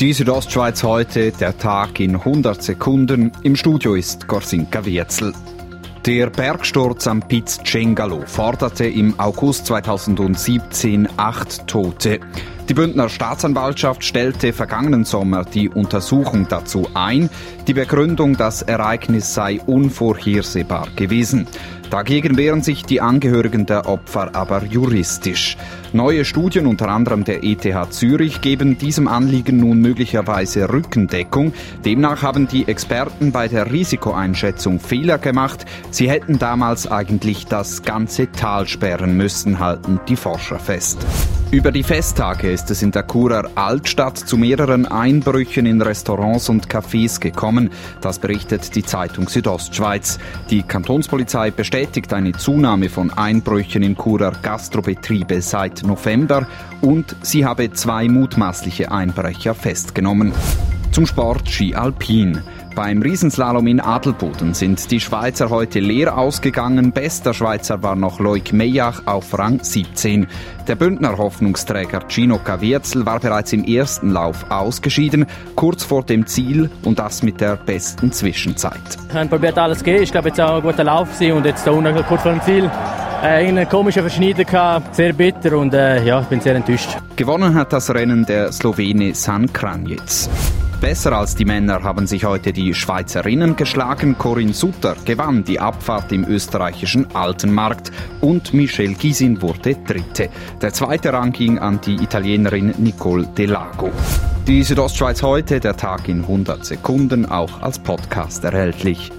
Die Südostschweiz heute, der Tag in 100 Sekunden. Im Studio ist Gorsinka Wirzel. Der Bergsturz am Piz Cengalo forderte im August 2017 acht Tote. Die Bündner Staatsanwaltschaft stellte vergangenen Sommer die Untersuchung dazu ein. Die Begründung, das Ereignis sei unvorhersehbar gewesen. Dagegen wehren sich die Angehörigen der Opfer aber juristisch. Neue Studien, unter anderem der ETH Zürich, geben diesem Anliegen nun möglicherweise Rückendeckung. Demnach haben die Experten bei der Risikoeinschätzung Fehler gemacht. Sie hätten damals eigentlich das ganze Tal sperren müssen, halten die Forscher fest. Über die Festtage ist es in der Churer Altstadt zu mehreren Einbrüchen in Restaurants und Cafés gekommen. Das berichtet die Zeitung Südostschweiz. Die Kantonspolizei bestätigt eine Zunahme von Einbrüchen in Churer Gastrobetriebe seit November und sie habe zwei mutmaßliche Einbrecher festgenommen. Zum Sport Ski Alpin. Beim Riesenslalom in Adelboden sind die Schweizer heute leer ausgegangen. Bester Schweizer war noch Loic Meyach auf Rang 17. Der Bündner Hoffnungsträger Gino Cavierzel war bereits im ersten Lauf ausgeschieden, kurz vor dem Ziel und das mit der besten Zwischenzeit. Ich habe probiert alles zu geben. Ich glaube, jetzt auch ein guter Lauf und jetzt da unten kurz vor dem Ziel äh, einen komischen gehabt, sehr bitter und äh, ja, ich bin sehr enttäuscht. Gewonnen hat das Rennen der Slowene San Kranjic. Besser als die Männer haben sich heute die Schweizerinnen geschlagen. Corinne Sutter gewann die Abfahrt im österreichischen Altenmarkt und Michelle Gisin wurde Dritte. Der zweite Rang ging an die Italienerin Nicole Delago. Die Südostschweiz heute, der Tag in 100 Sekunden, auch als Podcast erhältlich.